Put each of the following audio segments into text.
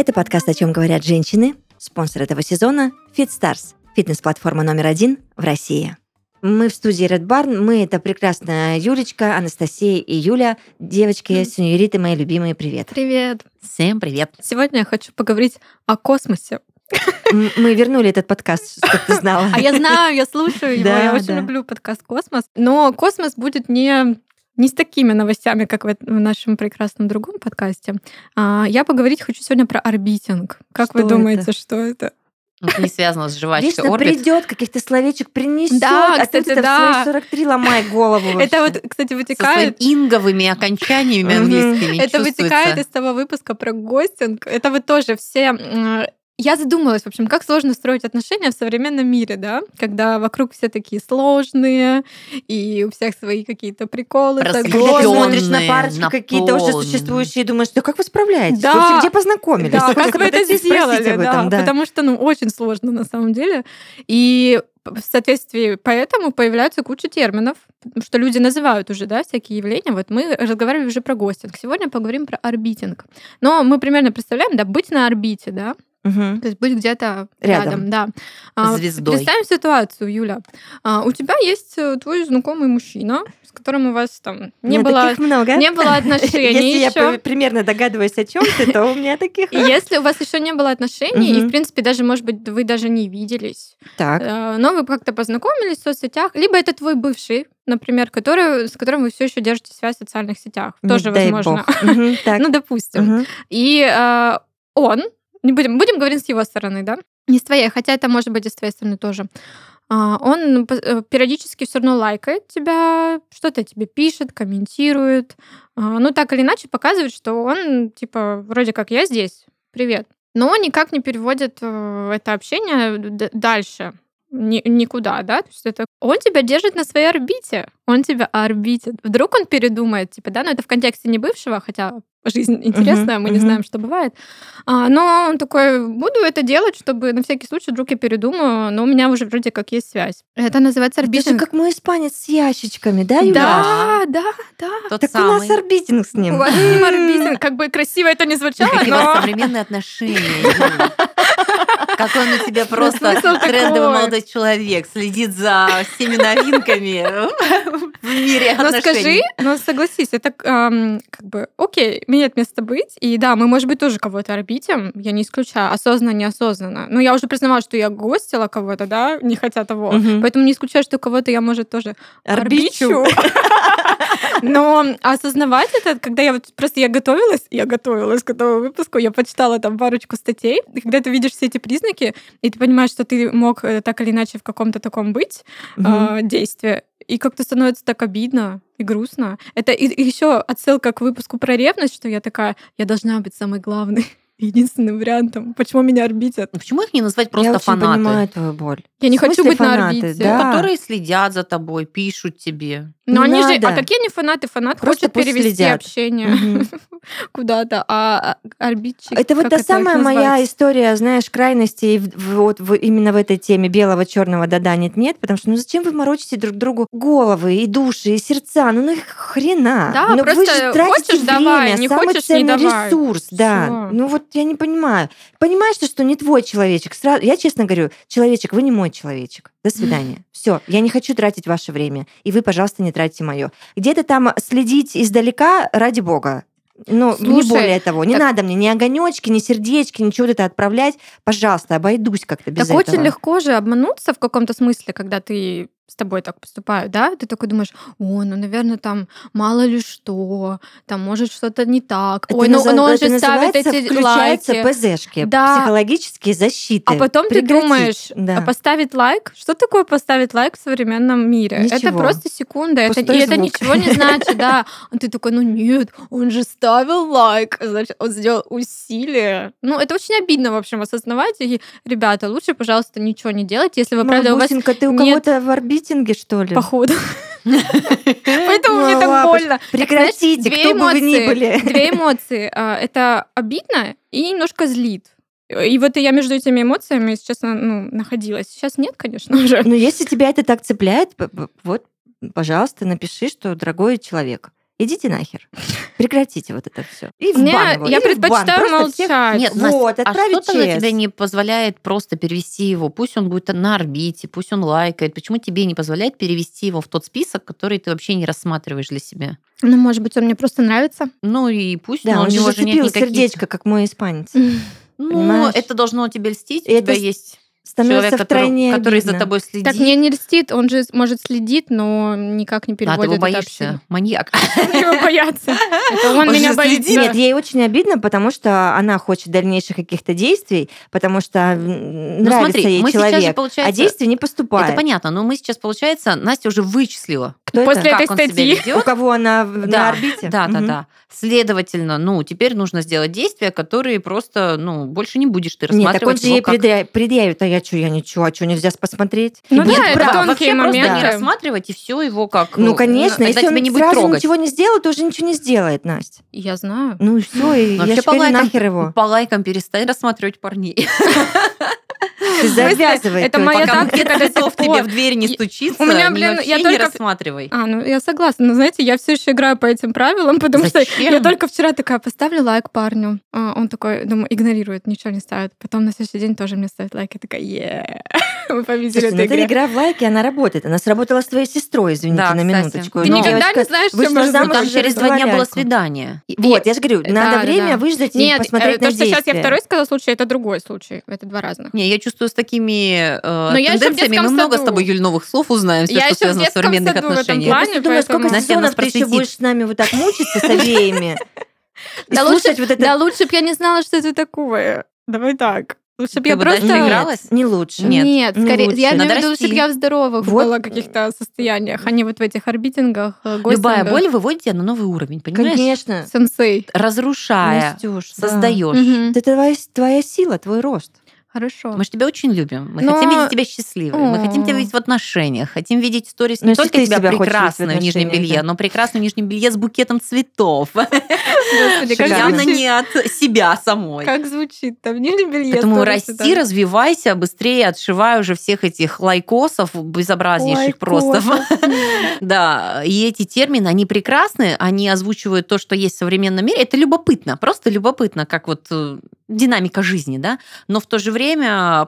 Это подкаст «О чем говорят женщины». Спонсор этого сезона – FitStars, фитнес-платформа номер один в России. Мы в студии Red Barn. Мы — это прекрасная Юлечка, Анастасия и Юля. Девочки, сеньориты мои любимые, привет. Привет. Всем привет. Сегодня я хочу поговорить о космосе. Мы вернули этот подкаст, чтобы ты знала. А я знаю, я слушаю его, Да, я очень да. люблю подкаст «Космос». Но космос будет не не с такими новостями, как в, в нашем прекрасном другом подкасте. А, я поговорить хочу сегодня про орбитинг. Как Что вы это? думаете, что это? Это не связано с жвачкой Вечно орбит. придет, каких-то словечек принесет, Да, а ты кстати, это в да. свои 43 ломай голову Это вообще. вот, кстати, Со своими вытекает инговыми окончаниями английскими Это вытекает из того выпуска про гостинг. Это вот тоже все... Я задумалась, в общем, как сложно строить отношения в современном мире, да? Когда вокруг все такие сложные, и у всех свои какие-то приколы. Когда смотришь на парочки какие-то уже существующие и думаешь, да как вы справляетесь? Да. Вообще, где познакомились? Да, как вы это сделали, об да, этом, да. потому что, ну, очень сложно на самом деле. И в соответствии поэтому появляется куча терминов, что люди называют уже, да, всякие явления. Вот мы разговаривали уже про гостинг. Сегодня поговорим про орбитинг. Но мы примерно представляем, да, быть на орбите, да, Мгм. то есть быть где-то Рядом. рядом, да. А, Звездой. Представим ситуацию, Юля. А, у тебя есть э, твой знакомый мужчина, с которым у вас там не У меня было много. не было отношений Если я еще. при- примерно догадываюсь, о чем ты, то у меня таких... Если у вас еще не было отношений, и, в принципе, даже, может быть, вы даже не виделись, Так. э, но вы как-то познакомились в соцсетях, либо это твой бывший, например, который, с которым вы все еще держите связь в социальных сетях. Тоже дай возможно. бог. Мгм, Так. Ну, допустим. Мгм. И э, он, не будем, будем говорить с его стороны, да? Не с твоей, хотя это может быть и с твоей стороны тоже. А, Он п- э, периодически все равно лайкает тебя, что-то тебе пишет, комментирует. А, Ну, так или иначе показывает, что он, типа, вроде как я здесь, привет. Но никак не переводит э, это общение дальше ни- никуда, да, то есть это он тебя держит на своей орбите, он тебя орбитит. Вдруг он передумает, типа, да, но это в контексте не бывшего, хотя жизнь интересная, мы не мгм. знаем, что бывает. А, но он такой, буду это делать, чтобы на всякий случай вдруг я передумаю, но у меня уже вроде как есть связь. Это называется Это же орбитинг. как мой испанец с ящичками, да, Юля? Да, да, да. Тот Так у самый. нас орбитинг с ним. У вас с ним орбитинг. Как бы красиво это не звучало, Какие у вас но... современные отношения. Какой он у тебя просто трендовый молодой человек, следит за всеми новинками в мире Но скажи, отношений. но согласись, это как бы окей, имеет место быть. И да, мы, может быть, тоже кого-то орбитим, я не исключаю, осознанно, неосознанно. Но я уже признавала, что я гостила кого-то, да, не хотя того. Мгм. Поэтому не исключаю, что кого-то я, может, тоже Орбичу. Но осознавать это, когда я вот просто я готовилась, я готовилась к этому выпуску, я почитала там парочку статей, и когда ты видишь все эти признаки, и ты понимаешь, что ты мог э, так или иначе в каком-то таком быть Мгм. э, действии, и как-то становится так обидно и грустно. Это еще отсылка к выпуску про ревность, что я такая, я должна быть самой главной, единственным вариантом. Почему меня орбитят? Ну, Почему их не назвать Я просто очень фанаты? понимаю твою боль. Я не хочу быть на фанаты? орбите. Да. Которые следят за тобой, пишут тебе. Но Не они же, надо. а какие они фанаты? Фанат Просто хочет перевести следят. общение Мгм. куда-то, а а орбитчик... Это вот та их самая моя история, знаешь, крайностей вот в- именно в этой теме белого, черного, да-да, нет-нет, потому что ну зачем вы морочите друг другу головы и души, и сердца? Ну, ну их хрена. Да, ну, вы просто же тратите хочешь, время, давай, не самый хочешь, не ценный давай. ресурс, да. Всё. Ну вот я не понимаю. Понимаешь ты, что не твой человечек? Сразу, я честно говорю, человечек, вы не мой человечек. До свидания. Все, я не хочу тратить ваше время, и вы, пожалуйста, не тратьте мое. Где-то там следить издалека, ради бога. Ну, не более того. Не так- надо мне ни огонечки, ни сердечки, ничего это отправлять. Пожалуйста, обойдусь как-то без Так этого. очень легко же обмануться в каком-то смысле, когда ты с тобой так поступают, да? Ты такой думаешь, о, ну, наверное, там мало ли что, там может что-то не так. Это Ой, ну, наза- ну он это же ставит эти лайки. ПЗшки, Да. психологические защиты. А потом ты Прекратить. думаешь, Да. а поставить лайк? Что такое поставить лайк в современном мире? Это Ничего. просто секунда, это, и это ничего не значит, да. А ты такой, ну нет, он же ставил лайк, значит, он сделал усилие. Ну, это очень обидно, в общем, осознавать. И, ребята, лучше, пожалуйста, ничего не делайте, если вы, правда, у вас ты у кого-то в орбитинге, что ли? походу. Поэтому мне так больно. Прекратите, кто бы вы ни были. Две эмоции. А, Это обидно и немножко злит. И вот я между этими эмоциями, если честно, ну, находилась. Сейчас нет, конечно, уже. Но если тебя это так цепляет, вот, пожалуйста, напиши, что дорогой человек. Идите нахер. Прекратите вот это все. И в бан его, я или в бан. предпочитаю Просто всех- молчать. Нет, Вот, Настя, а отправить что тогда тебе не позволяет просто перевести его? Пусть он будет на орбите, пусть он лайкает. Почему тебе не позволяет перевести его в тот список, который ты вообще не рассматриваешь для себя? Ну, может быть, он мне просто нравится. Ну и пусть, Да, но он у него же нет никаких... сердечко, как мой испанец. Ну, понимаешь? это должно тебе льстить. У это тебя есть Становится человек, который, втройне который за обидно. тобой следит. Так мне не льстит, он же может следит, но никак не а, ты переводит его это боишься. общение. Маньяк. Его боятся. Это он меня боится. следит. Нет, ей очень обидно, потому что она хочет дальнейших каких-то действий, потому что Ну, нравится смотри, ей человек, а действий не поступает. Это понятно, но мы сейчас, получается, Настя уже вычислила, Кто После это? этой как он себя статьи. У кого она на орбите? Да, да, да. Следовательно, ну, теперь нужно сделать действия, которые просто, ну, больше не будешь ты Нет, так он рассматривать же ей предъявит, а я что, я ничего, а что, нельзя посмотреть? Ну будет да, это прав. тонкие вообще просто не моменты. рассматривать и все его как... Ну, конечно, тогда если он не будет сразу трогать. ничего не сделал, то уже ничего не сделает, Настя. Я знаю. Ну и все, и Вообще я теперь нахер его. по лайкам перестань рассматривать парней. Ты завязывай. Это моя тактика до сих тебе в дверь не стучится, у меня, не- блин, вообще я не только- рассматривай. А, ну я согласна, но знаете, я все еще играю по этим правилам, потому что я только вчера такая поставлю лайк парню. А, он такой, думаю, игнорирует, ничего не ставит. Потом на следующий день тоже мне ставит лайк. Я такая, е мы победили Слушай, ну эта игру. игра в лайки, она работает. Она сработала с твоей сестрой, извините, Да, на минуточку. Ты Но никогда девочка не знаешь, что может замуж Ну, там через два дня было свидание. Вот, я же говорю, Да, надо да, время да. выждать и Нет, посмотреть э, на то, что сейчас я второй сказал случай, это другой случай. Это два разных. Не, я чувствую, с такими э, тенденциями мы много с саду. тобой, Юль, новых слов узнаем, все, Я что связано с современных отношениях. Я думаю, сколько сезонов ты еще будешь с нами вот так мучиться с обеими. И Да лучше, вот это... да лучше бы я не знала, что это такое. Давай так. Лучше бы Ты я бы просто... игралась? Не лучше. Нет. Нет, не скорее, лучше. я имею в виду, чтобы я в здоровых Вот. была каких-то состояниях, а не вот в этих орбитингах, э, Любая гостингах. боль выводит тебя на новый уровень, понимаешь? Конечно. Сенсей. Разрушая, Настюш, да. создаешь. Мгм. Это твоя, твоя сила, твой рост. Хорошо. Мы же тебя очень любим. Мы Но- хотим видеть тебя счастливой. Мы хотим тебя видеть в отношениях. Хотим видеть сторис не только тебя прекрасную в нижнем белье, но прекрасную в нижнем белье с букетом цветов. Явно не от себя самой. Как звучит там в нижнем белье. Поэтому расти, развивайся, быстрее отшивай уже всех этих лайкосов безобразнейших просто. Да, и эти термины, они прекрасны, они озвучивают то, что есть в современном мире. Это любопытно, просто любопытно, как вот э, динамика жизни, да. Но в то же время,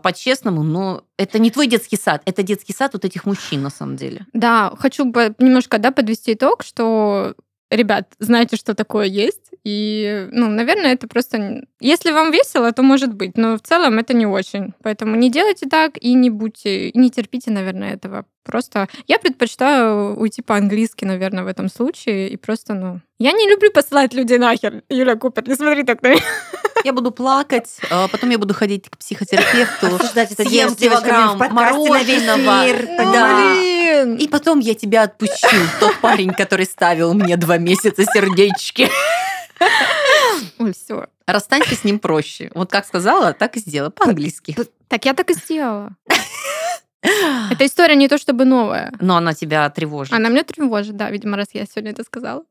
по-честному, ну, это не твой детский сад, это детский сад вот этих мужчин на самом деле. Да, хочу немножко да, подвести итог, что ребят, знаете, что такое есть. И, ну, наверное, это просто... Если вам весело, то может быть, но в целом это не очень. Поэтому не делайте так и не будьте, и не терпите, наверное, этого. Просто я предпочитаю уйти по-английски, наверное, в этом случае. И просто, ну... Я не люблю посылать людей нахер. Юля Купер, не смотри так на меня. Я буду плакать, а потом я буду ходить к психотерапевту. Съем килограмм мороженого. Да. Блин! И потом я тебя отпущу, тот парень, который ставил мне два месяца сердечки. Ой, все. Расстанься с ним проще. Вот как сказала, так и сделай. По-английски. Так я так и сделала. Эта история не то чтобы новая. Но она тебя тревожит. Она меня тревожит, да, видимо, раз я сегодня это сказала.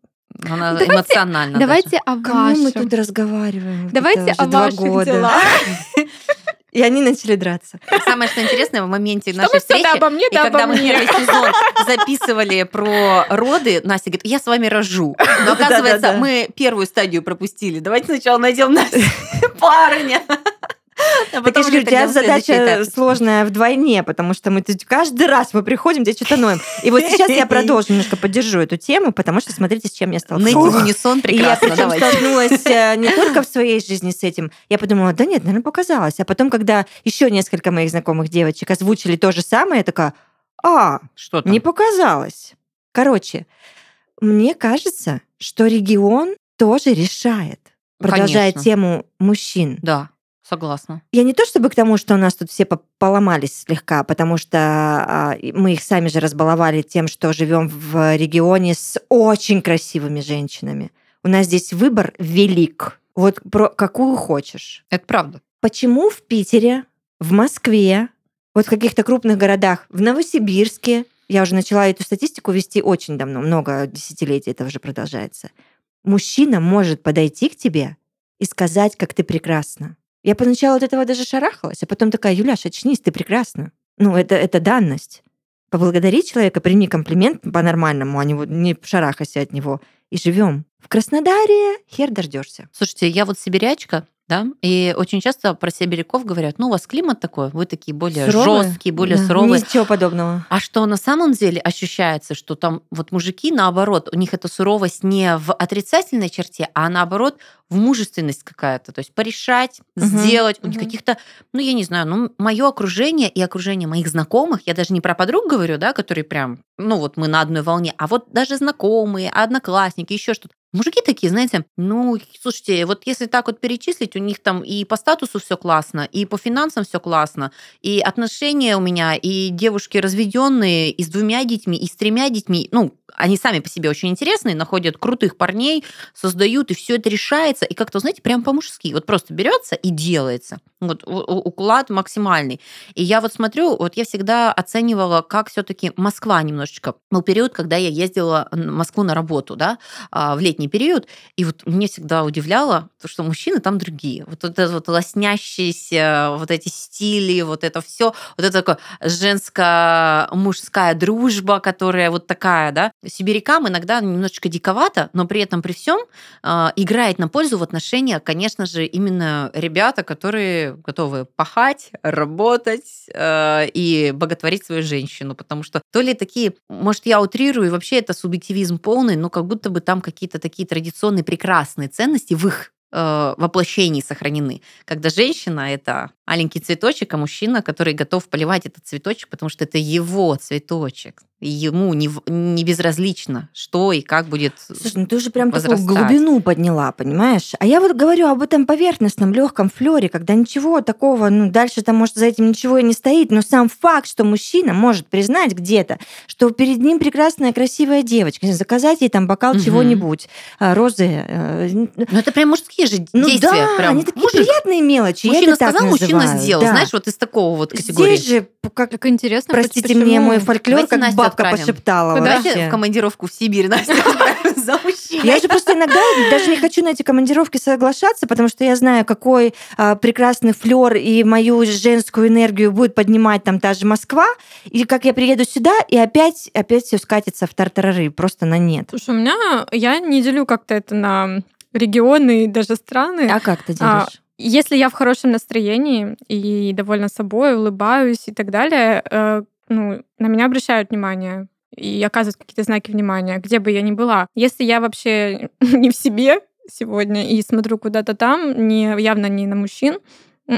Она Давайте- эмоциональна Давайте о Кому мы вашем. тут разговариваем? Давайте о ваших делах. И они начали драться. Самое что интересное в моменте Что нашей встречи, обо мне, и да когда обо мы мне. первый сезон записывали про роды, Настя говорит, я с вами рожу. Но оказывается, мы первую стадию пропустили. Давайте сначала найдем Насте парня. А Так я же говорю, у тебя задача сложная вдвойне, потому что мы каждый раз мы приходим, где что-то ноем. И вот сейчас я продолжу, немножко поддержу эту тему, потому что смотрите, с чем я Найти столкнулась. в унисон И я прекрасно. причем столкнулась э, не только в своей жизни с этим. Я подумала, да нет, наверное, показалось. А потом, когда еще несколько моих знакомых девочек озвучили то же самое, я такая, а, Что там? не показалось. Короче, мне кажется, что регион тоже решает, продолжая Конечно. тему мужчин. Да, согласна. Я не то чтобы к тому, что у нас тут все по- поломались слегка, потому что а, мы их сами же разбаловали тем, что живем в регионе с очень красивыми женщинами. У нас здесь выбор велик. Вот про какую хочешь. Это правда. Почему в Питере, в Москве, вот в каких-то крупных городах, в Новосибирске, я уже начала эту статистику вести очень давно, много десятилетий это уже продолжается, мужчина может подойти к тебе и сказать, как ты прекрасна. Я поначалу от этого даже шарахалась, а потом такая, Юляш, очнись, ты прекрасна. Ну, это, это данность. Поблагодари человека, прими комплимент по-нормальному, а не, не шарахайся от него. и живем. В Краснодаре хер дождешься. Слушайте, я вот сибирячка, да, и очень часто про сибиряков говорят, ну, у вас климат такой, вы такие более Суровые? жесткие, более Да, суровые. Ничего подобного. А что на самом деле ощущается, что там вот мужики, наоборот, у них эта суровость не в отрицательной черте, а наоборот в мужественность какая-то. То есть порешать, Мгм, сделать. У них мгм. каких-то, ну, я не знаю, ну, мое окружение и окружение моих знакомых, я даже не про подруг говорю, да, которые прям, ну, вот мы на одной волне, а вот даже знакомые, одноклассники, еще что-то. Мужики такие, знаете, ну, слушайте, вот если так вот перечислить, у них там и по статусу все классно, и по финансам все классно, и отношения у меня, и девушки разведенные, и с двумя детьми, и с тремя детьми, ну, они сами по себе очень интересные, находят крутых парней, создают, и все это решается, и как-то, знаете, прям по-мужски. Вот просто берется и делается. Вот уклад максимальный. И я вот смотрю, вот я всегда оценивала, как все-таки Москва немножечко. Был период, когда я ездила в Москву на работу, да, а, в летний период, и вот мне всегда удивляло, то, что мужчины там другие. Вот это вот лоснящиеся, вот эти стили, вот это все, вот это такое женско-мужская дружба, которая вот такая, да. Сибирякам иногда немножечко диковато, но при этом при всем играет на пользу в отношениях, конечно же, именно ребята, которые готовы пахать, работать э, и боготворить свою женщину, потому что то ли такие, может, я утрирую, и вообще это субъективизм полный, но как будто бы там какие-то такие традиционные прекрасные ценности в их э, воплощении сохранены. Когда женщина — это маленький цветочек, а мужчина, который готов поливать этот цветочек, потому что это его цветочек. Ему не, не безразлично, что и как будет Слушай, ну ты уже прям такую возрастать. глубину подняла, понимаешь? А я вот говорю об этом поверхностном, легком флере, когда ничего такого, ну дальше там, может, за этим ничего и не стоит, но сам факт, что мужчина может признать где-то, что перед ним прекрасная, красивая девочка, заказать ей там бокал Мгм. чего-нибудь, а, розы. э, Ну, это прям мужские же Ну действия. да, прям. они такие Мужик- приятные мелочи. я Мужчина сказал, мужчина называю, сделал. да. Знаешь, вот из такого вот категории. Здесь же, как, Так интересно. простите почему? мне, мой фольклор, Давайте как бабка отправим. пошептала Давайте вообще. в командировку в Сибирь, Настя, за мужчиной. Я же просто иногда даже не хочу на эти командировки соглашаться, потому что я знаю, какой а, прекрасный флер и мою женскую энергию будет поднимать там та же Москва, и как я приеду сюда, и опять, опять все скатится в тартарары, просто на нет. Слушай, у меня... Я не делю как-то это на регионы и даже страны. А как ты А, делаешь? Если я в хорошем настроении и довольна собой, улыбаюсь и так далее, э, ну, на меня обращают внимание и оказывают какие-то знаки внимания, где бы я ни была. Если я вообще не в себе сегодня и смотрю куда-то там, не, явно не на мужчин,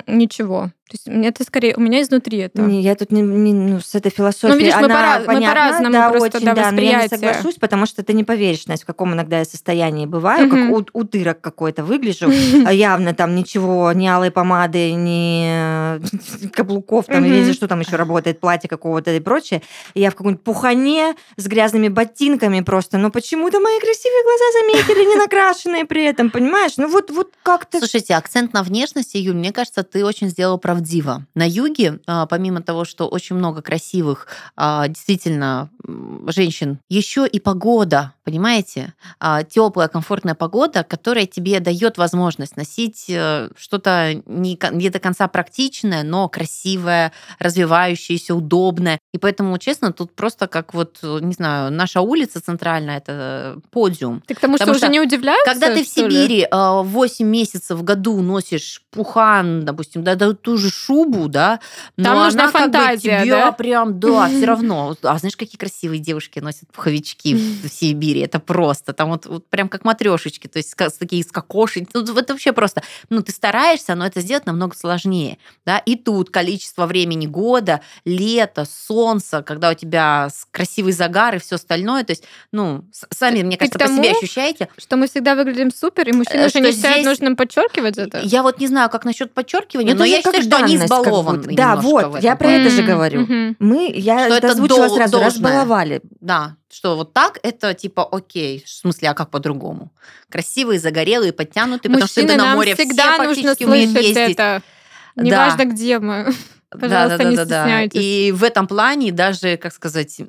ничего. То есть мне это скорее... У меня изнутри это. Не, я тут не, не- ну, с этой философией, Ну, видишь, мы она пора- мы понятна, по-разному да, просто, очень, да, да, но я не соглашусь, потому что ты не поверишь, Настя, в каком иногда я состоянии бываю, Мгм. как у- утырок какой-то выгляжу, а явно там ничего, ни алой помады, ни э, каблуков, там, Мгм. или что там еще работает, платье какого-то и прочее. И я в какой-нибудь пухане с грязными ботинками просто, но почему-то мои красивые глаза заметили, не накрашенные при этом, понимаешь? Ну вот, вот как-то... Слушайте, акцент на внешности, Юль, мне кажется, ты очень сделала правдиво. На юге, а, помимо того, что очень много красивых, а, действительно, женщин, еще и погода, понимаете? Теплая, комфортная погода, которая тебе дает возможность носить э, что-то не, не до конца практичное, но красивое, развивающееся, удобное. И поэтому, честно, тут просто как вот, не знаю, наша улица центральная, это подиум. Ты к тому, что Потому уже что не удивляются, Когда ты в что ли? Сибири э, 8 месяцев в году носишь пухан, допустим, да, да ту же шубу, да, но Там нужна она как бы фантазия, тебя да? прям, да, все равно. А знаешь, какие красивые девушки носят пуховички в Сибири? Это просто, там вот, вот прям как матрешечки, то есть такие скокоши. Ну, это вообще просто, ну, ты стараешься, но это сделать намного сложнее, да, и тут количество времени года, лето, солнце, когда у тебя красивый загар и все остальное, то есть, ну, сами, мне кажется, к по себе тому, ощущаете, Что мы всегда выглядим супер, и мужчины Э, уже что не считают нужным подчеркивать это. Я вот не знаю, как насчет подчеркивания, но это я считаю, что они данность как избалованы. будто. Да, вот, я про это же говорю. Мы, я Что это это озвучила дол- сразу, должное. разбаловали. Да, что вот так это типа окей. В смысле, а как по-другому? Красивые, загорелые, подтянутые, потому что ты на море всегда все нужно практически умеют слышать ездить. это. Да. Неважно, где мы. Пожалуйста, не стесняйтесь. И в этом плане даже, как сказать,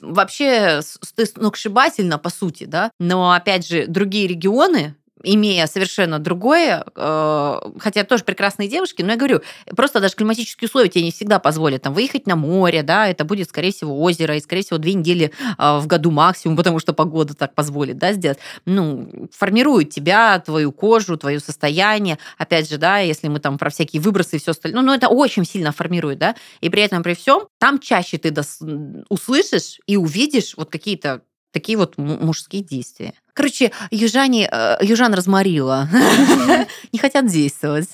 вообще ты сногсшибательно, по сути, да, но, опять же, другие регионы, имея совершенно другое, э, хотя тоже прекрасные девушки, но я говорю, просто даже климатические условия тебе не всегда позволят там выехать на море, да, это будет, скорее всего, озеро, и, скорее всего, две недели э, в году максимум, потому что погода так позволит, да, сделать. Ну, формирует тебя, твою кожу, твое состояние. Опять же, да, если мы там про всякие выбросы и все остальное, ну, ну, это очень сильно формирует, да, и при этом, при всем, там чаще ты услышишь и увидишь вот какие-то такие вот мужские действия. Короче, южане, э, южан разморила. Не хотят действовать.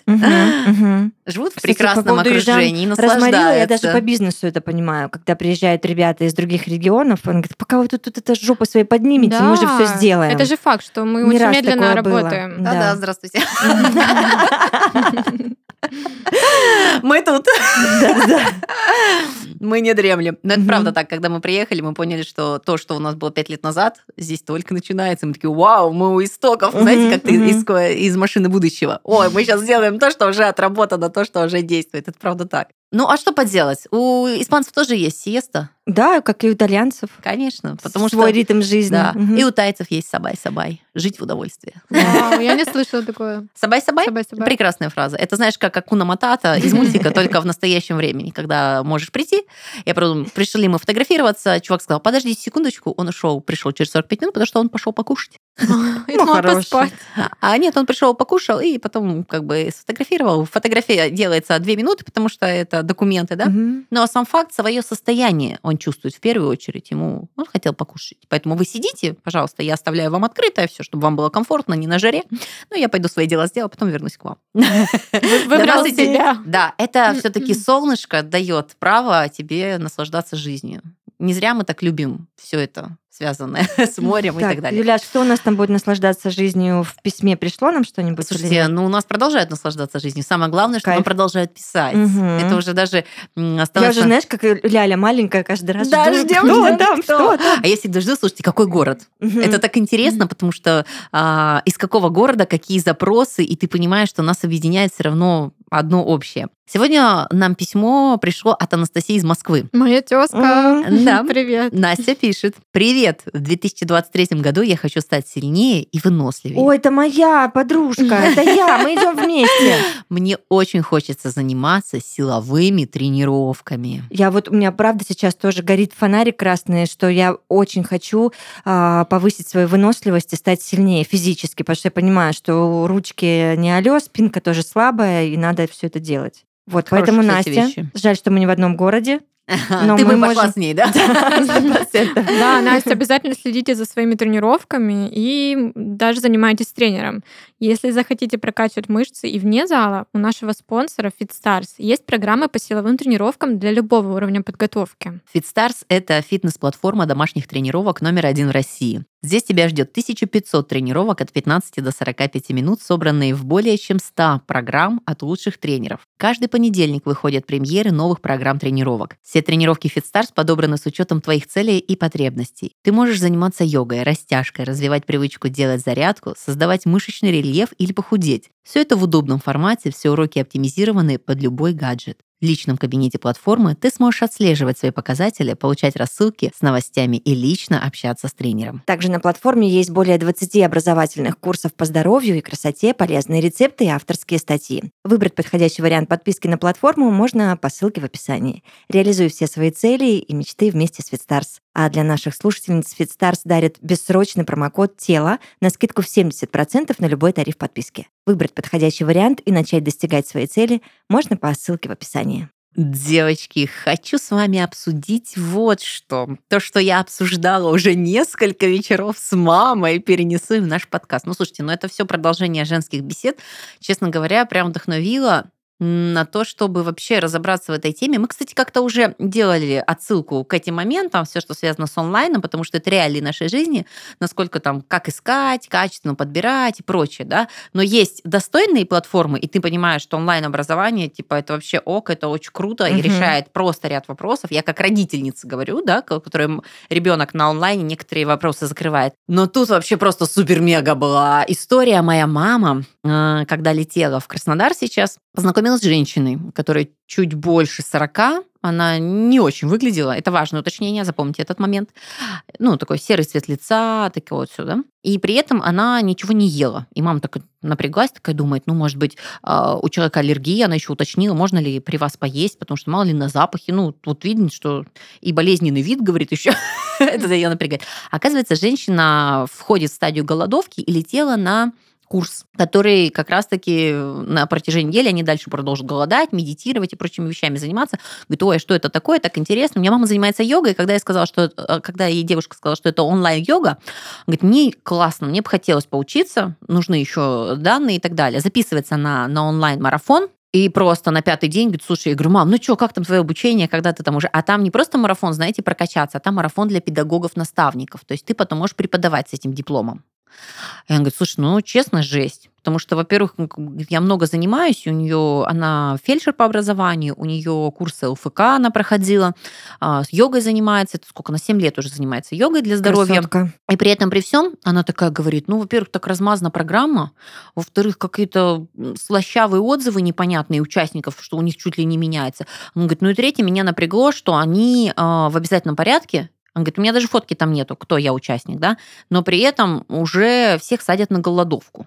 Живут в прекрасном окружении Разморила, я даже по бизнесу это понимаю. Когда приезжают ребята из других регионов, он говорит, пока вы тут это жопу своей поднимете, мы же все сделаем. Это же факт, что мы очень медленно работаем. Да-да, здравствуйте. Мы тут. Мы не дремлем. Но это правда так. Когда мы приехали, мы поняли, что то, что у нас было пять лет назад, здесь только начинается такие, вау, мы у истоков, знаете, как ты из, из машины будущего. Ой, мы сейчас сделаем то, что уже отработано, то, что уже действует. Это правда так. Ну, а что поделать? У испанцев тоже есть сиеста. Да, как и у итальянцев. Конечно, потому Свой что... ритм жизни. Да. Угу. И у тайцев есть сабай-сабай. Жить в удовольствии. Вау, я не слышала такое. Сабай-сабай? Прекрасная фраза. Это, знаешь, как Hakuna Matata из мультика, только в настоящем времени, когда можешь прийти. Я потом пришли мы фотографироваться, чувак сказал, подождите секундочку, он ушел, пришел через 45 минут, потому что он пошел покушать. Ну, поспать. А нет, он пришел, покушал и потом как бы сфотографировал. Фотография делается две минуты, потому что это документы, да? Угу. Но сам факт, свое состояние он чувствует в первую очередь. Ему он хотел покушать. Поэтому вы сидите, пожалуйста, я оставляю вам открытое все, чтобы вам было комфортно, не на жаре. Ну, я пойду свои дела сделаю, а потом вернусь к вам. Выбрал себя. Да, это все-таки солнышко дает право тебе наслаждаться жизнью. Не зря мы так любим все это связанное с морем так, и так далее. Юля, что у нас там будет наслаждаться жизнью в письме? Пришло нам что-нибудь? Слушайте, ну у нас продолжают наслаждаться жизнью. Самое главное, что Кайф. нам продолжают писать. Угу. Это уже даже осталось... Я уже, знаешь, как Ляля маленькая, каждый раз да, жду, ждем, кто ждем, там, кто там. А я всегда жду, слушайте, какой город? Угу. Это так интересно, потому что а, из какого города, какие запросы, и ты понимаешь, что нас объединяет все равно одно общее. Сегодня нам письмо пришло от Анастасии из Москвы. Моя тезка. Да. Привет. Настя пишет. Привет. В 2023 году я хочу стать сильнее и выносливее. Ой, это моя подружка. Это я. Мы идем вместе. Мне очень хочется заниматься силовыми тренировками. Я вот, у меня правда сейчас тоже горит фонарик красный, что я очень хочу а, повысить свою выносливость и стать сильнее физически, потому что я понимаю, что ручки не алё, спинка тоже слабая, и надо все это делать. Вот, Хорошие, поэтому, Настя, вещи. жаль, что мы не в одном городе. Но Ты бы можем... пошла с ней, да? Да, Настя, обязательно следите за своими тренировками и даже занимайтесь тренером. Если захотите прокачивать мышцы и вне зала, у нашего спонсора FitStars есть программа по силовым тренировкам для любого уровня подготовки. FitStars — это фитнес-платформа домашних тренировок номер один в России. Здесь тебя ждет 1500 тренировок от 15 до 45 минут, собранные в более чем 100 программ от лучших тренеров. Каждый понедельник выходят премьеры новых программ тренировок. Все тренировки FitStars подобраны с учетом твоих целей и потребностей. Ты можешь заниматься йогой, растяжкой, развивать привычку делать зарядку, создавать мышечный рельеф или похудеть. Все это в удобном формате, все уроки оптимизированы под любой гаджет. В личном кабинете платформы ты сможешь отслеживать свои показатели, получать рассылки с новостями и лично общаться с тренером. Также на платформе есть более 20 образовательных курсов по здоровью и красоте, полезные рецепты и авторские статьи. Выбрать подходящий вариант подписки на платформу можно по ссылке в описании. Реализуй все свои цели и мечты вместе с FitStars. А для наших слушательниц FitStars дарит бессрочный промокод «Тело» на скидку в 70% на любой тариф подписки. Выбрать подходящий вариант и начать достигать своей цели можно по ссылке в описании. Девочки, хочу с вами обсудить вот что. То, что я обсуждала уже несколько вечеров с мамой, перенесу в наш подкаст. Ну, слушайте, ну это все продолжение женских бесед. Честно говоря, прям вдохновила на то, чтобы вообще разобраться в этой теме. Мы, кстати, как-то уже делали отсылку к этим моментам, все, что связано с онлайном, потому что это реалии нашей жизни, насколько там, как искать, качественно подбирать и прочее, да. Но есть достойные платформы, и ты понимаешь, что онлайн-образование, типа, это вообще ок, это очень круто угу. и решает просто ряд вопросов. Я как родительница говорю, да, которым ребенок на онлайне некоторые вопросы закрывает. Но тут вообще просто супер-мега была история. Моя мама, э, когда летела в Краснодар сейчас, познакомилась познакомилась с женщиной, которая чуть больше 40, она не очень выглядела. Это важное уточнение, запомните этот момент. Ну, такой серый цвет лица, такой вот сюда. И при этом она ничего не ела. И мама так напряглась, такая думает, ну, может быть, а, у человека аллергия, она еще уточнила, можно ли при вас поесть, потому что мало ли на запахи. Ну, вот видно, что и болезненный вид, говорит еще, это ее напрягает. Оказывается, женщина входит в стадию голодовки и летела на курс, который как раз-таки на протяжении недели они дальше продолжат голодать, медитировать и прочими вещами заниматься. Говорит, ой, а что это такое, так интересно. У меня мама занимается йогой, и когда я сказала, что, э, когда ей девушка сказала, что это онлайн-йога, говорит, мне классно, мне бы хотелось поучиться, нужны еще данные и так далее. Записывается на, на онлайн-марафон, и просто на пятый день говорит, слушай, я говорю, мам, ну что, как там твое обучение, когда ты там уже... А там не просто марафон, знаете, прокачаться, а там марафон для педагогов-наставников. То есть ты потом можешь преподавать с этим дипломом. И он говорит, слушай, ну, честно, жесть. Потому что, во-первых, я много занимаюсь, у нее она фельдшер по образованию, у нее курсы ЛФК она проходила, а, с йогой занимается, это сколько, на 7 лет уже занимается йогой для здоровья. Красотка. И при этом, при всем, она такая говорит, ну, во-первых, так размазана программа, во-вторых, какие-то слащавые отзывы непонятные участников, что у них чуть ли не меняется. Он говорит, ну и третье, меня напрягло, что они а, в обязательном порядке он говорит, у меня даже фотки там нету, кто я участник, да, но при этом уже всех садят на голодовку.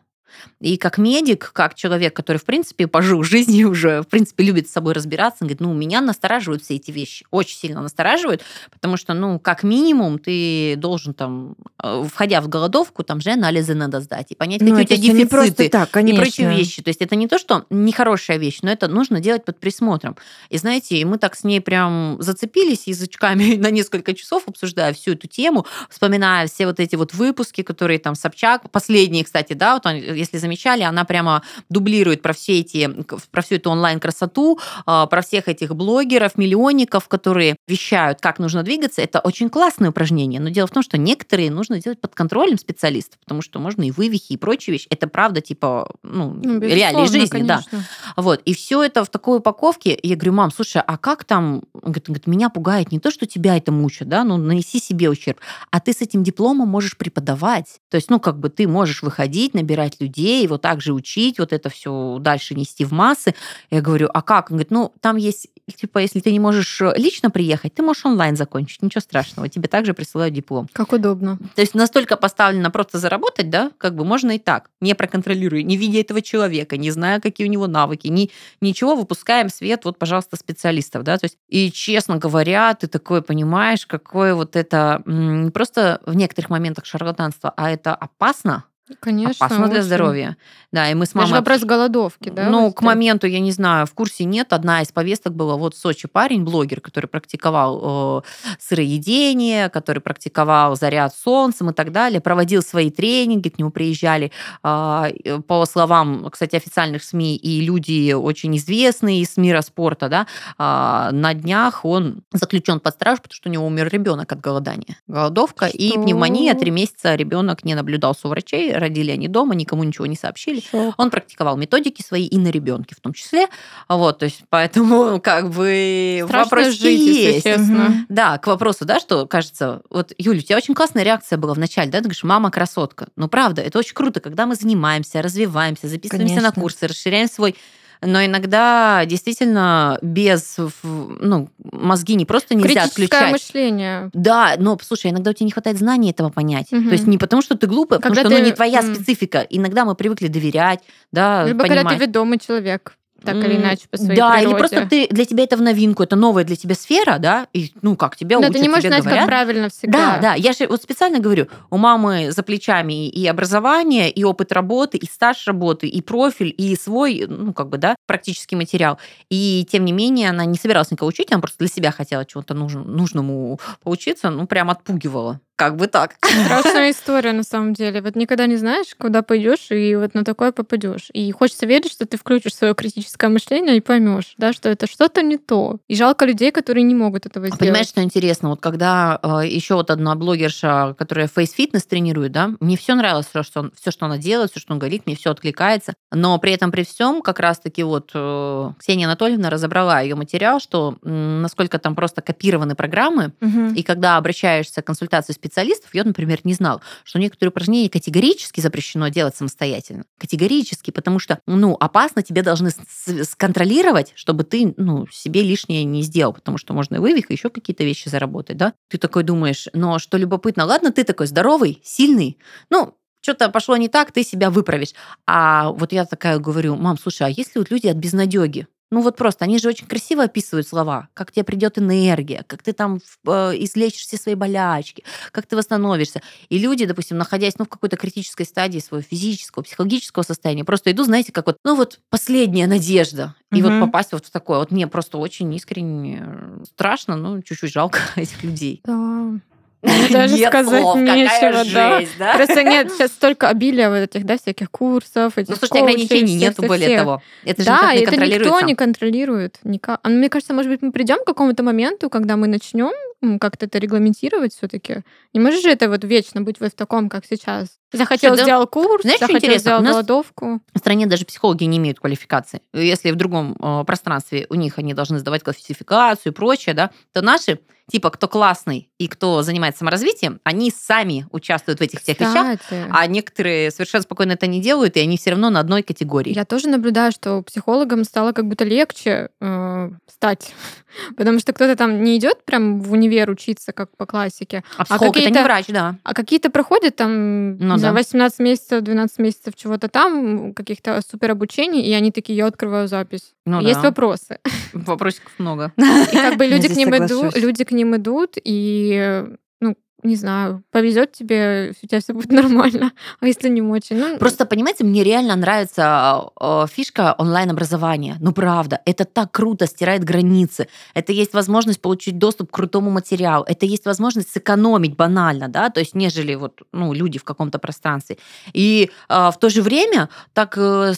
И как медик, как человек, который, в принципе, пожил жизнью уже, в принципе, любит с собой разбираться, он говорит, ну, меня настораживают все эти вещи, очень сильно настораживают, потому что, ну, как минимум, ты должен там, э, входя в голодовку, там же анализы надо сдать и понять, ну, какие у тебя дефициты. Не просто так, конечно. И прочие вещи. То есть это не то, что нехорошая вещь, но это нужно делать под присмотром. И знаете, мы так с ней прям зацепились язычками на несколько часов, обсуждая всю эту тему, вспоминая все вот эти вот выпуски, которые там Собчак, последние, кстати, да, вот он, если замечали, она прямо дублирует про все эти, про всю эту онлайн-красоту, а, про всех этих блогеров, миллионников, которые вещают, как нужно двигаться. Это очень классное упражнение, но дело в том, что некоторые нужно делать под контролем специалистов, потому что можно и вывихи, и прочие вещи. Это правда, типа, ну, ну реалии жизни, конечно. да. Вот. И все это в такой упаковке. Я говорю, мам, слушай, а как там? Он говорит, он говорит, меня пугает не то, что тебя это мучает, да, ну, нанеси себе ущерб, а ты с этим дипломом можешь преподавать. То есть, ну, как бы ты можешь выходить, набирать людей, людей, вот так же учить, вот это все дальше нести в массы. Я говорю, а как? Он говорит, ну, там есть, типа, если ты не можешь э, лично приехать, ты можешь онлайн закончить, ничего страшного, тебе также присылают диплом. Как удобно. То есть настолько поставлено просто заработать, да, как бы можно и так, не проконтролируя, не видя этого человека, не зная, какие у него навыки, ни, ничего, выпускаем свет, вот, пожалуйста, специалистов, да, то есть, и, честно говоря, ты такое понимаешь, какое вот это не просто в некоторых моментах шарлатанство, а это опасно, Конечно. Опасно для здоровья. Да, и мы с мамой... Даже вопрос голодовки, да? Ну, к моменту, я не знаю, в курсе нет. Одна из повесток была вот в Сочи парень, блогер, который практиковал э, сыроедение, который практиковал заряд солнцем и так далее, проводил свои тренинги, к нему приезжали, э, по словам, кстати, официальных СМИ, и люди очень известные из мира спорта, да, э, на днях он заключен под стражу, потому что у него умер ребенок от голодания. Голодовка что? и пневмония. Три месяца ребенок не наблюдался у врачей, родили они дома, никому ничего не сообщили. Шок. Он практиковал методики свои и на ребенке в том числе. Вот, то есть поэтому как бы вопрос жить, есть. честно. Да, к вопросу, да, что кажется, вот, Юля, у тебя очень классная реакция была в начале, да, ты говоришь, мама красотка. Ну, правда, это очень круто, когда мы занимаемся, развиваемся, записываемся Конечно. на курсы, расширяем свой но иногда действительно без, ну, мозги не просто нельзя отключать. мышление. Да, но, слушай, иногда у тебя не хватает знаний этого понять. Угу. То есть не потому, что ты глупый, а потому что ты... ну, не твоя специфика. Иногда мы привыкли доверять, да, Либо понимать. когда ты ведомый человек так или иначе по своей да, природе. или просто ты для тебя это в новинку, это новая для тебя сфера, да, и ну как тебя Но учат, ты не можешь знать, говорят. как правильно всегда. Да, да, я же вот специально говорю, у мамы за плечами и образование, и опыт работы, и стаж работы, и профиль, и свой, ну как бы, да, практический материал. И тем не менее она не собиралась никого учить, она просто для себя хотела чего-то нужному поучиться, ну прям отпугивала. Как бы так. Страшная история, на самом деле. Вот никогда не знаешь, куда пойдешь, и вот на такое попадешь. И хочется верить, что ты включишь свое критическое мышление и поймешь, да, что это что-то не то. И жалко людей, которые не могут этого а сделать. Понимаешь, что интересно? Вот когда э, еще вот одна блогерша, которая фейс-фитнес тренирует, да, мне все нравилось, все, что, все, что она делает, все, что он говорит, мне все откликается. Но при этом, при всем, как раз-таки вот э, Ксения Анатольевна разобрала ее материал, что э, насколько там просто копированы программы, угу. и когда обращаешься к консультации с специалистов, я, например, не знала, что некоторые упражнения категорически запрещено делать самостоятельно. Категорически, потому что, ну, опасно, тебе должны сконтролировать, чтобы ты, ну, себе лишнее не сделал, потому что можно и вывих, и еще какие-то вещи заработать, да? Ты такой думаешь, но что любопытно, ладно, ты такой здоровый, сильный, ну, что-то пошло не так, ты себя выправишь. А вот я такая говорю, мам, слушай, а если вот люди от безнадеги? Ну вот просто, они же очень красиво описывают слова, как тебе придет энергия, как ты там э, излечишь все свои болячки, как ты восстановишься. И люди, допустим, находясь ну, в какой-то критической стадии своего физического, психологического состояния, просто идут, знаете, как вот, ну вот последняя надежда. И угу. вот попасть вот в такое, вот мне просто очень искренне страшно, ну чуть-чуть жалко этих людей. Да. Мне даже нет сказать слов, нечего, да. Жесть, да. Просто нет, сейчас столько обилия вот этих, да, всяких курсов, этих Ну, слушайте, ограничений нету, более всех. того. Это же да, не это никто не контролирует. Никак. А мне кажется, может быть, мы придем к какому-то моменту, когда мы начнем как-то это регламентировать все-таки. Не можешь же это вот вечно быть вот в таком, как сейчас. Захотел, Слушай, сделал курс, Знаешь, захотел, сделал голодовку. В стране даже психологи не имеют квалификации. Если в другом э, пространстве у них они должны сдавать классификацию и прочее, да, то наши типа, кто классный и кто занимается саморазвитием, они сами участвуют в этих всех вещах, а некоторые совершенно спокойно это не делают, и они все равно на одной категории. Я тоже наблюдаю, что психологам стало как будто легче э, стать, потому что кто-то там не идет прям в универ учиться, как по классике. А, а это не врач, да. А какие-то проходят там ну, за да. 18 месяцев, 12 месяцев чего-то там, каких-то супер обучений, и они такие, я открываю запись. Ну, Есть да. вопросы. Вопросиков много. И как бы люди к ним идут, люди к ним идут, и не знаю, повезет тебе, у тебя все будет нормально, а если не очень? Ну... Просто, понимаете, мне реально нравится э, фишка онлайн-образования. Ну, правда, это так круто, стирает границы. Это есть возможность получить доступ к крутому материалу. Это есть возможность сэкономить банально, да, то есть нежели вот, ну, люди в каком-то пространстве. И э, в то же время так э,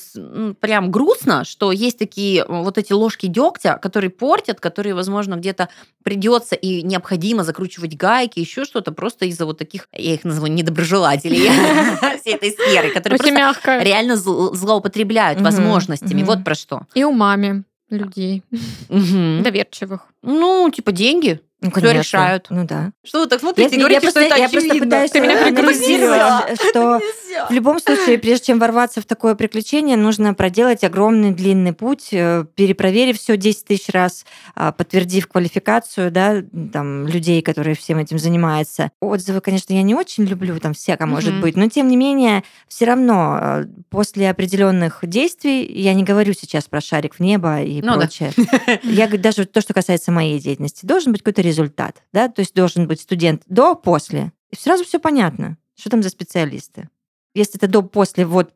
прям грустно, что есть такие вот эти ложки дегтя, которые портят, которые, возможно, где-то придется и необходимо закручивать гайки, еще что-то, просто из-за вот таких, я их называю недоброжелателей всей этой сферы, которые просто реально злоупотребляют возможностями. Вот про что. И умами людей доверчивых. Ну, типа деньги. Ну, Все решают. Ну да. Что вы так смотрите я, говорите, я что просто, это Я просто пытаюсь Ты меня анализировать, что в любом случае, прежде чем ворваться в такое приключение, нужно проделать огромный длинный путь, э, перепроверив все 10 тысяч раз, а, подтвердив квалификацию да, там, людей, которые всем этим занимаются. Отзывы, конечно, я не очень люблю, там всяко mm-hmm. может быть, но тем не менее, все равно э, после определенных действий, я не говорю сейчас про шарик в небо и ну, прочее, да. я даже то, что касается моей деятельности, должен быть какой-то результат, да, то есть должен быть студент до, после, и сразу все понятно, что там за специалисты. Если это до-после вот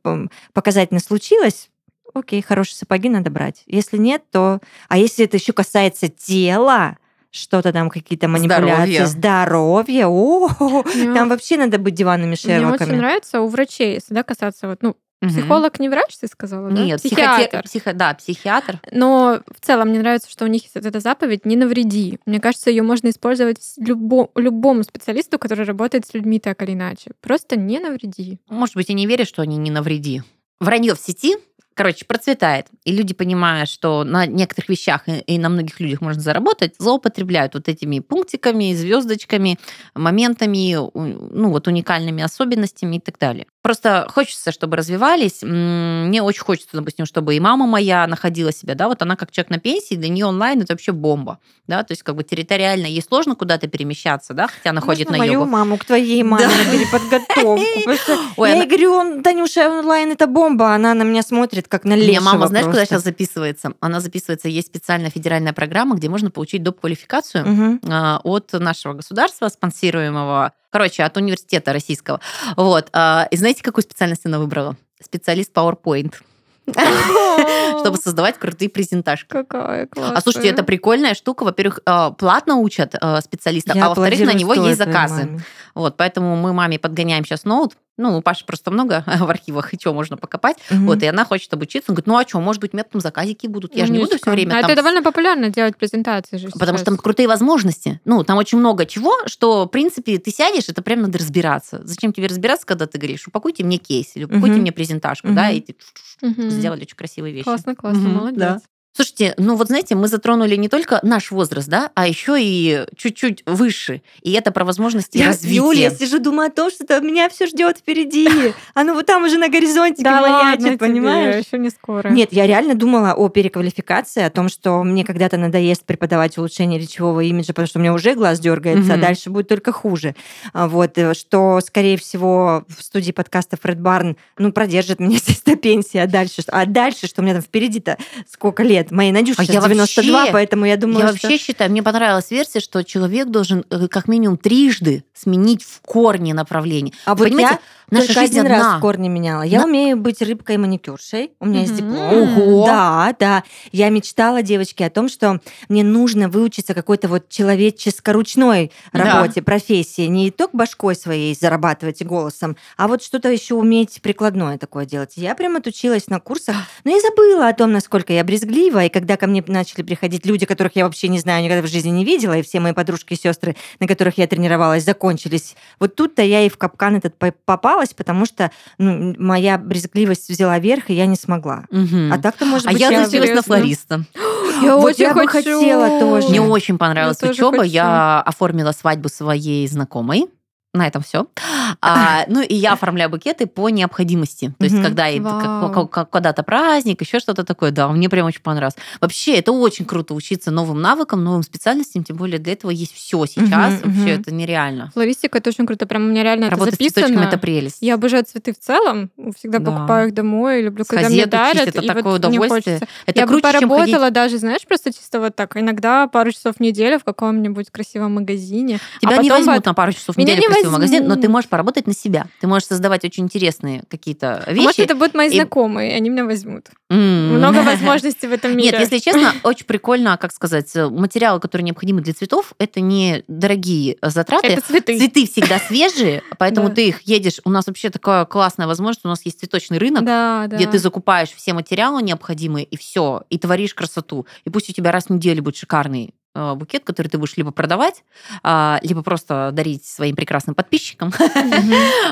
показательно случилось, окей, хорошие сапоги надо брать. Если нет, то... А если это еще касается тела, что-то там, какие-то манипуляции, здоровье, о, там вообще надо быть диванными Шерлоками. Мне очень нравится у врачей, если да, касаться вот, ну, Психолог не врач, ты сказала, да? Нет, психиатр. Психо... Да, психиатр. Но в целом мне нравится, что у них есть эта заповедь «не навреди». Мне кажется, ее можно использовать любо... любому специалисту, который работает с людьми так или иначе. Просто не навреди. Может быть, и не веришь, что они не навреди. Вранье в сети короче, процветает. И люди, понимая, что на некоторых вещах и, на многих людях можно заработать, злоупотребляют вот этими пунктиками, звездочками, моментами, ну вот уникальными особенностями и так далее. Просто хочется, чтобы развивались. Мне очень хочется, допустим, чтобы и мама моя находила себя, да, вот она как человек на пенсии, для нее онлайн это вообще бомба, да, то есть как бы территориально ей сложно куда-то перемещаться, да, хотя она Можно ходит на мою йогу. маму к твоей маме да. на переподготовку. Я ей говорю, Танюша, онлайн это бомба, она на меня смотрит как на лешего Меня мама, знаешь, куда сейчас записывается? Она записывается, есть специальная федеральная программа, где можно получить доп. квалификацию от нашего государства, спонсируемого Короче, от университета российского. Вот. А, и знаете, какую специальность она выбрала? Специалист PowerPoint. чтобы создавать крутые презентажки. Какая классная. А слушайте, это прикольная штука. Во-первых, а, платно учат специалиста, а во-вторых, на него есть заказы. Вот, поэтому мы маме подгоняем сейчас ноут, ну, у Паши просто много в архивах, и что можно покопать. Угу. Вот, и она хочет обучиться. Он говорит, ну а что, может быть, методом заказики будут? Я же не буду все время а там... это довольно популярно делать презентации же Потому что там крутые возможности. Ну, там очень много чего, что, в принципе, ты сядешь, это прям надо разбираться. Зачем тебе разбираться, когда ты говоришь, упакуйте мне кейс или упакуйте угу. мне презентажку, угу. да, и ты угу. сделали очень красивые вещи. Классно, классно, угу. молодец. Да. Слушайте, ну вот знаете, мы затронули не только наш возраст, да, а еще и чуть-чуть выше. И это про возможности Я, развития. Юля, сижу, думаю о том, что там меня все ждет впереди. Оно вот там уже на горизонте маячит, понимаешь? еще не скоро. Нет, я реально думала о переквалификации, о том, что мне когда-то надоест преподавать улучшение речевого имиджа, потому что у меня уже глаз дергается, а дальше будет только хуже. А Вот, э, что, скорее всего, в студии подкаста Фред Барн, ну, продержит меня здесь до пенсии, а дальше, а дальше, что у меня там впереди-то сколько лет? Моей Надюше А я 92, вообще- поэтому я думаю, Я что... вообще считаю, мне понравилась версия, что человек должен э, как минимум трижды сменить в корне направление. А Вы вот понимаете, я наша только жизнь один одна. раз в корне меняла. Я На- умею быть рыбкой-маникюршей. У меня есть Мгм. диплом. Ого! Да, да. Я мечтала, девочки, о том, что мне нужно выучиться какой-то вот человеческо-ручной Да. работе, профессии. Не только башкой своей зарабатывать и голосом, а вот что-то еще уметь прикладное такое делать. Я прям отучилась на курсах, но я забыла о том, насколько я брезглива, и когда ко мне начали приходить люди, которых я вообще не знаю, никогда в жизни не видела, и все мои подружки и сестры, на которых я тренировалась, закончились. Вот тут-то я и в капкан этот по- попалась, потому что ну, моя брезгливость взяла верх, и я не смогла. Мгм. А так-то, может А быть, я я... зацепилась на флориста. Я Вот очень я бы хочу. хотела тоже. Мне очень понравилась тоже учеба. Я оформила свадьбу своей знакомой. На этом все. ну и я оформляю букеты по необходимости. То есть, когда когда-то праздник, еще что-то такое, да, мне прям очень понравилось. Вообще, это очень круто учиться новым навыкам, новым специальностям, тем более для этого есть все сейчас. Вообще, это нереально. Флористика это очень круто. Прям у меня реально Работа это записано. это прелесть. Я обожаю цветы в целом. Всегда Да. покупаю их домой. Люблю, когда мне дарят. это такое удовольствие. Это я бы поработала даже, знаешь, просто чисто вот так. Иногда пару часов в неделю в каком-нибудь красивом магазине. Тебя а не возьмут на пару часов в неделю красивый магазин, но ты можешь поработать на себя. Ты можешь создавать очень интересные какие-то А вещи. Может, это будут мои и- знакомые, они меня возьмут. М. Много возможностей в этом мире. Нет, если честно, очень прикольно, как сказать, э, материалы, которые необходимы для цветов, это не дорогие затраты. Это цветы. Цветы всегда свежие, поэтому ты их едешь. У нас вообще такая классная возможность. У нас есть цветочный рынок, где ты закупаешь все материалы необходимые, и все, и творишь красоту. И пусть у тебя раз в неделю будет шикарный букет, который ты будешь либо продавать, а, либо просто дарить своим прекрасным подписчикам.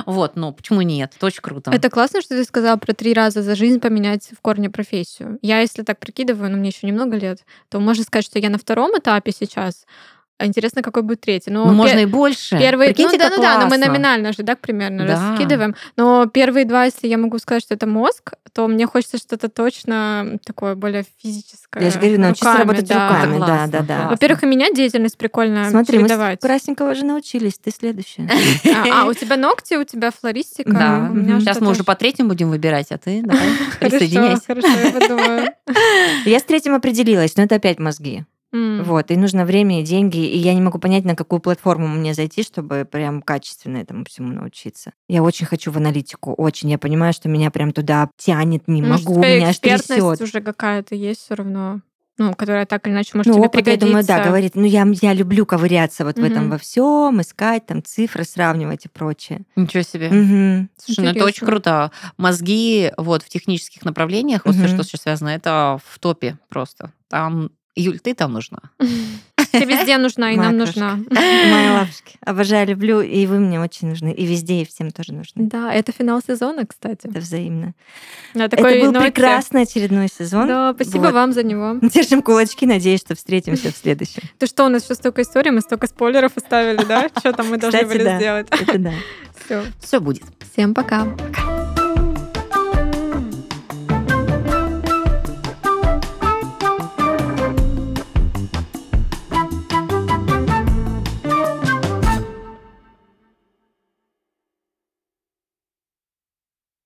Вот, ну почему нет? Это очень круто. Это классно, что ты сказала про три раза за жизнь поменять в корне профессию. Я, если так прикидываю, но мне еще немного лет, то можно сказать, что я на втором этапе сейчас. А Интересно, какой будет третий. Но Ну, пе- можно и больше. Первые, Прикиньте, ну да, ну да, но мы номинально же, да, примерно Да. раскидываем. Но первые два, если я могу сказать, что это мозг, то мне хочется что-то точно такое более физическое. Я же говорю, научиться руками, работать да. руками, да, да, да. Во-первых, и меня деятельность прикольно Смотри, мы чередовать. Красненького же научились, ты следующая. А, а, у тебя ногти, у тебя флористика. Да. Сейчас мы уже по третьему будем выбирать, а ты давай Хорошо, присоединяйся. хорошо, я подумаю. Я с третьим определилась, но это опять мозги. Вот, и нужно время и деньги, и я не могу понять, на какую платформу мне зайти, чтобы прям качественно этому всему научиться. Я очень хочу в аналитику, очень. Я понимаю, что меня прям туда тянет, не Может, могу, меня аж трясет. уже какая-то есть все равно, ну, которая так или иначе может Ну, тебе опыт, я пригодиться. думаю, да, говорит, ну я, я люблю ковыряться вот в этом во всем, искать там цифры, сравнивать и прочее. Ничего себе. Мгм. Слушай, ну это очень круто. Мозги вот в технических направлениях, вот все, что сейчас связано, это в топе просто. Там, Юль, ты там нужна. Ты везде нужна, и Моя нам нужна. Мои лапушки. Обожаю, люблю, и вы мне очень нужны. И везде, и всем тоже нужны. Да, это финал сезона, кстати. Это взаимно. На такой Это был ноте. прекрасный очередной сезон. Да, спасибо Вот. вам за него. Держим кулачки, надеюсь, что встретимся в следующем. Ты что, у нас еще столько историй, мы столько спойлеров оставили, да? Что там мы должны были сделать? Это да. Все. Все будет. Всем пока. Пока.